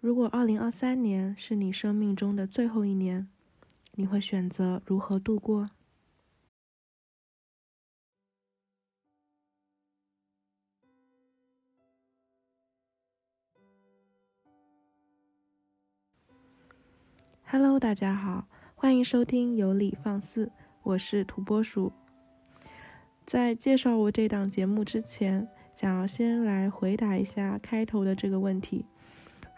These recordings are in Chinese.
如果二零二三年是你生命中的最后一年，你会选择如何度过？Hello，大家好，欢迎收听有理放肆，我是土拨鼠。在介绍我这档节目之前，想要先来回答一下开头的这个问题。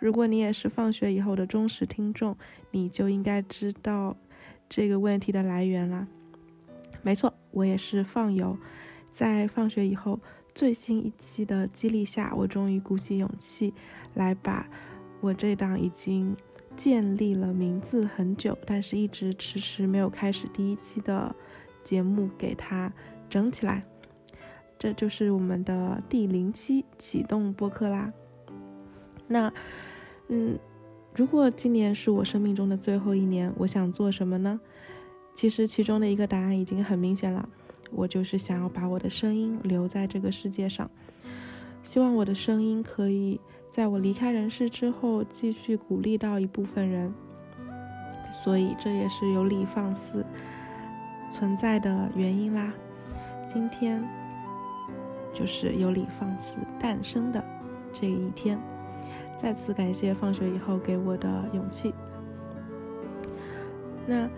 如果你也是放学以后的忠实听众，你就应该知道这个问题的来源啦。没错，我也是放油，在放学以后最新一期的激励下，我终于鼓起勇气来把我这档已经建立了名字很久，但是一直迟迟没有开始第一期的节目给它整起来。这就是我们的第零期启动播客啦。那。嗯，如果今年是我生命中的最后一年，我想做什么呢？其实其中的一个答案已经很明显了，我就是想要把我的声音留在这个世界上，希望我的声音可以在我离开人世之后继续鼓励到一部分人，所以这也是有理放肆存在的原因啦。今天就是有理放肆诞生的这一天。再次感谢放学以后给我的勇气。那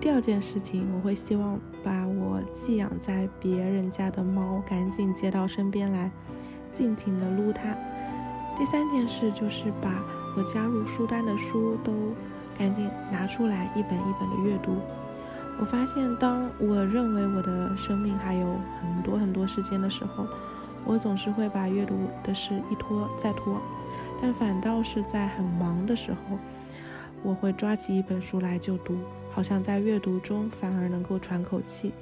第二件事情，我会希望把我寄养在别人家的猫赶紧接到身边来，尽情的撸它。第三件事就是把我加入书单的书都赶紧拿出来一本一本的阅读。我发现，当我认为我的生命还有很多很多时间的时候，我总是会把阅读的事一拖再拖。但反倒是在很忙的时候，我会抓起一本书来就读，好像在阅读中反而能够喘口气。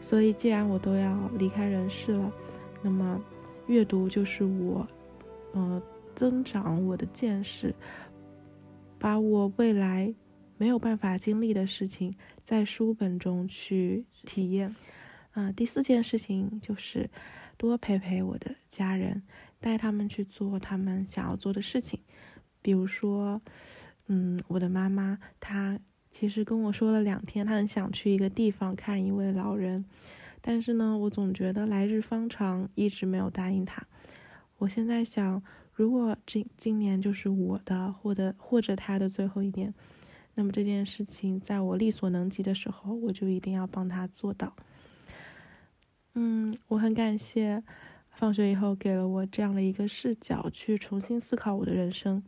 所以，既然我都要离开人世了，那么阅读就是我，呃，增长我的见识，把我未来没有办法经历的事情，在书本中去体验。啊，第四件事情就是多陪陪我的家人。带他们去做他们想要做的事情，比如说，嗯，我的妈妈她其实跟我说了两天，她很想去一个地方看一位老人，但是呢，我总觉得来日方长，一直没有答应她。我现在想，如果今今年就是我的或者或者他的最后一年，那么这件事情在我力所能及的时候，我就一定要帮他做到。嗯，我很感谢。放学以后，给了我这样的一个视角，去重新思考我的人生。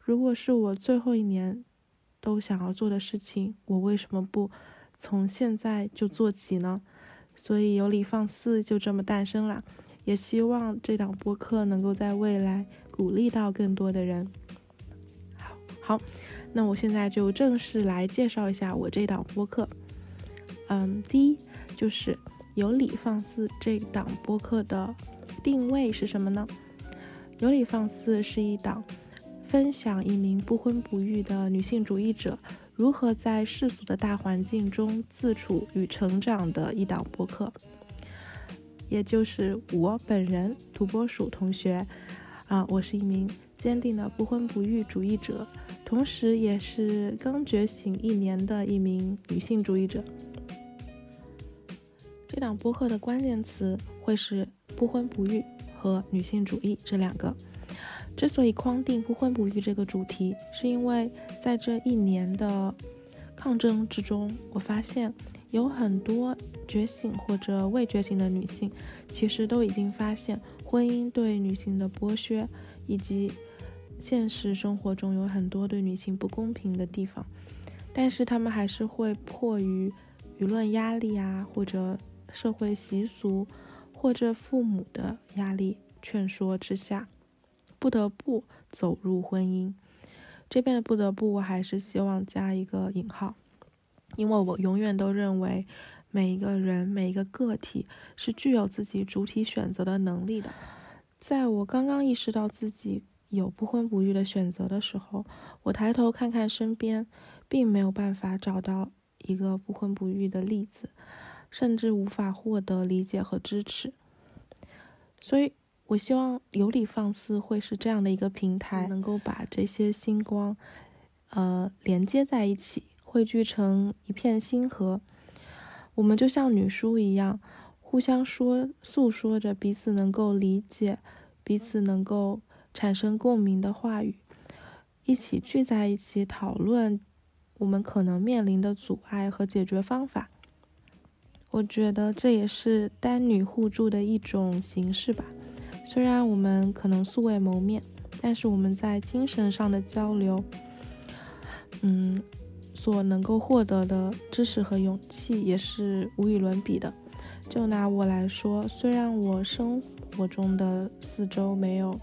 如果是我最后一年都想要做的事情，我为什么不从现在就做起呢？所以有理放肆就这么诞生了。也希望这档播客能够在未来鼓励到更多的人。好，好，那我现在就正式来介绍一下我这档播客。嗯，第一就是有理放肆这档播客的。定位是什么呢？有理放肆是一档分享一名不婚不育的女性主义者如何在世俗的大环境中自处与成长的一档播客，也就是我本人土拨鼠同学啊，我是一名坚定的不婚不育主义者，同时也是刚觉醒一年的一名女性主义者。这档播客的关键词会是。不婚不育和女性主义这两个，之所以框定不婚不育这个主题，是因为在这一年的抗争之中，我发现有很多觉醒或者未觉醒的女性，其实都已经发现婚姻对女性的剥削，以及现实生活中有很多对女性不公平的地方，但是她们还是会迫于舆论压力啊，或者社会习俗。或者父母的压力劝说之下，不得不走入婚姻。这边的“不得不”，我还是希望加一个引号，因为我永远都认为，每一个人、每一个个体是具有自己主体选择的能力的。在我刚刚意识到自己有不婚不育的选择的时候，我抬头看看身边，并没有办法找到一个不婚不育的例子。甚至无法获得理解和支持，所以我希望有理放肆会是这样的一个平台，能够把这些星光，呃，连接在一起，汇聚成一片星河。我们就像女书一样，互相说诉说着彼此能够理解、彼此能够产生共鸣的话语，一起聚在一起讨论我们可能面临的阻碍和解决方法。我觉得这也是单女互助的一种形式吧。虽然我们可能素未谋面，但是我们在精神上的交流，嗯，所能够获得的知识和勇气也是无与伦比的。就拿我来说，虽然我生活中的四周没有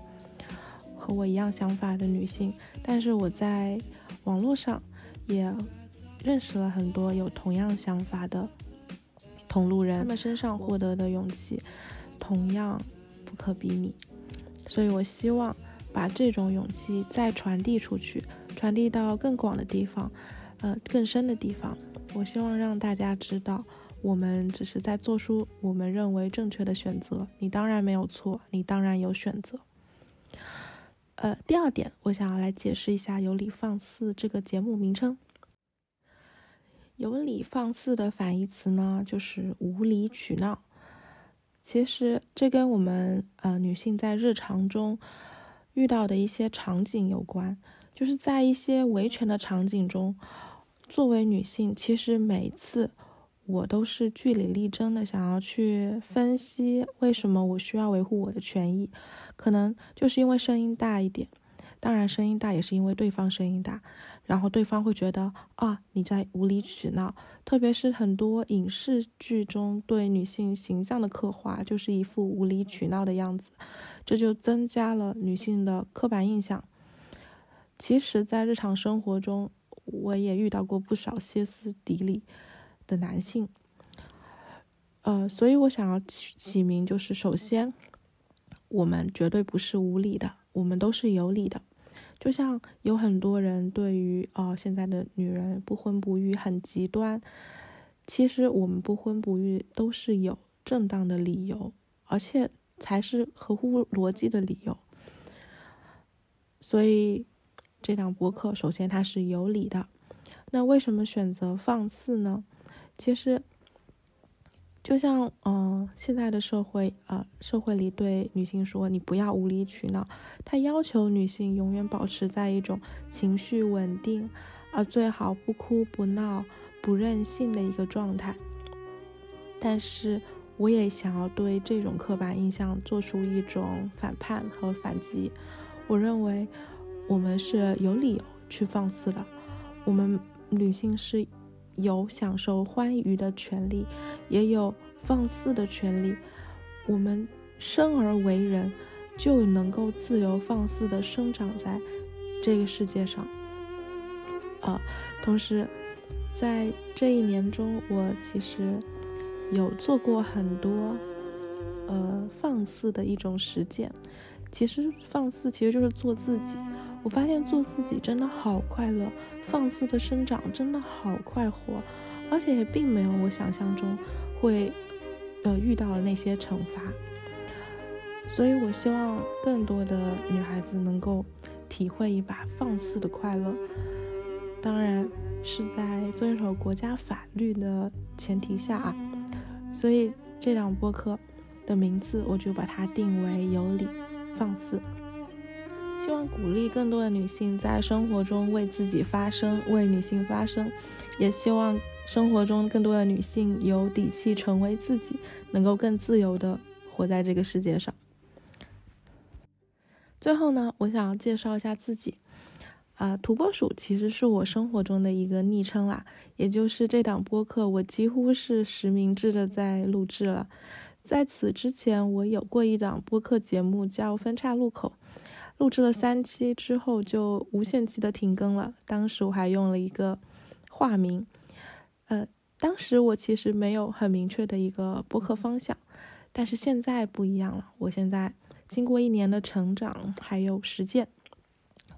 和我一样想法的女性，但是我在网络上也认识了很多有同样想法的。同路人，他们身上获得的勇气同样不可比拟，所以我希望把这种勇气再传递出去，传递到更广的地方，呃，更深的地方。我希望让大家知道，我们只是在做出我们认为正确的选择。你当然没有错，你当然有选择。呃，第二点，我想要来解释一下“有理放肆”这个节目名称。有理放肆的反义词呢，就是无理取闹。其实这跟我们呃女性在日常中遇到的一些场景有关，就是在一些维权的场景中，作为女性，其实每次我都是据理力争的，想要去分析为什么我需要维护我的权益，可能就是因为声音大一点。当然，声音大也是因为对方声音大，然后对方会觉得啊你在无理取闹。特别是很多影视剧中对女性形象的刻画就是一副无理取闹的样子，这就增加了女性的刻板印象。其实，在日常生活中，我也遇到过不少歇斯底里的男性。呃，所以我想要起起名，就是首先，我们绝对不是无理的。我们都是有理的，就像有很多人对于哦现在的女人不婚不育很极端，其实我们不婚不育都是有正当的理由，而且才是合乎逻辑的理由。所以这档博客首先它是有理的，那为什么选择放肆呢？其实。就像，嗯，现在的社会，呃，社会里对女性说，你不要无理取闹，他要求女性永远保持在一种情绪稳定，啊，最好不哭不闹不任性的一个状态。但是，我也想要对这种刻板印象做出一种反叛和反击。我认为，我们是有理由去放肆的，我们女性是。有享受欢愉的权利，也有放肆的权利。我们生而为人，就能够自由放肆地生长在这个世界上。啊，同时，在这一年中，我其实有做过很多呃放肆的一种实践。其实放肆其实就是做自己。我发现做自己真的好快乐，放肆的生长真的好快活，而且也并没有我想象中会呃遇到了那些惩罚。所以我希望更多的女孩子能够体会一把放肆的快乐，当然是在遵守国家法律的前提下啊。所以这档播客的名字我就把它定为有理放肆。希望鼓励更多的女性在生活中为自己发声，为女性发声，也希望生活中更多的女性有底气成为自己，能够更自由的活在这个世界上。最后呢，我想要介绍一下自己，啊，土拨鼠其实是我生活中的一个昵称啦，也就是这档播客我几乎是实名制的在录制了。在此之前，我有过一档播客节目叫《分岔路口》。录制了三期之后，就无限期的停更了。当时我还用了一个化名，呃，当时我其实没有很明确的一个播客方向，但是现在不一样了。我现在经过一年的成长还有实践，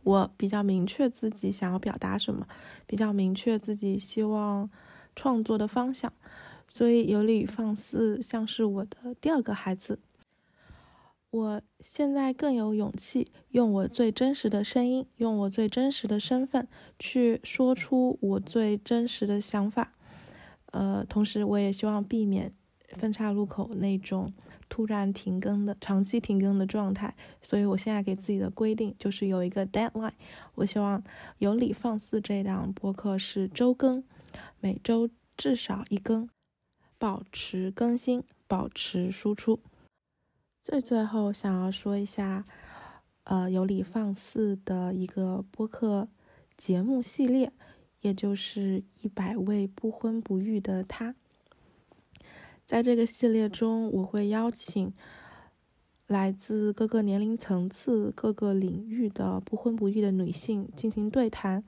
我比较明确自己想要表达什么，比较明确自己希望创作的方向，所以有理放肆像是我的第二个孩子。我现在更有勇气用我最真实的声音，用我最真实的身份去说出我最真实的想法。呃，同时我也希望避免分岔路口那种突然停更的、长期停更的状态。所以我现在给自己的规定就是有一个 deadline。我希望有理放肆这档播客是周更，每周至少一更，保持更新，保持输出。最最后想要说一下，呃，有理放肆的一个播客节目系列，也就是一百位不婚不育的他。在这个系列中，我会邀请来自各个年龄层次、各个领域的不婚不育的女性进行对谈。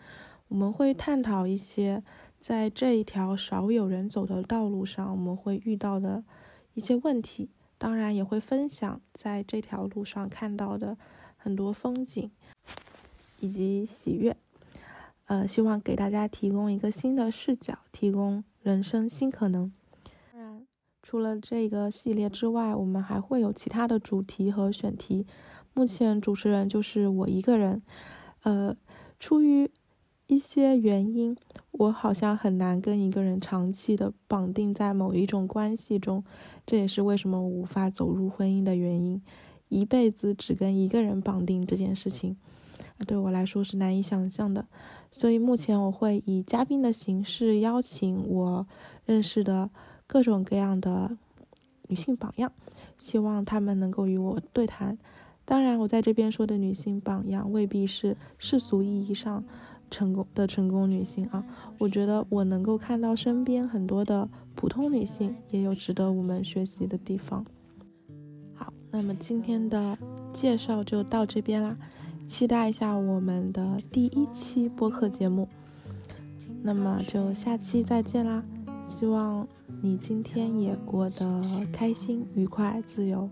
我们会探讨一些在这一条少有人走的道路上，我们会遇到的一些问题。当然也会分享在这条路上看到的很多风景以及喜悦，呃，希望给大家提供一个新的视角，提供人生新可能。当然，除了这个系列之外，我们还会有其他的主题和选题。目前主持人就是我一个人，呃，出于一些原因。我好像很难跟一个人长期的绑定在某一种关系中，这也是为什么我无法走入婚姻的原因。一辈子只跟一个人绑定这件事情，对我来说是难以想象的。所以目前我会以嘉宾的形式邀请我认识的各种各样的女性榜样，希望她们能够与我对谈。当然，我在这边说的女性榜样未必是世俗意义上。成功的成功女性啊，我觉得我能够看到身边很多的普通女性也有值得我们学习的地方。好，那么今天的介绍就到这边啦，期待一下我们的第一期播客节目。那么就下期再见啦，希望你今天也过得开心、愉快、自由。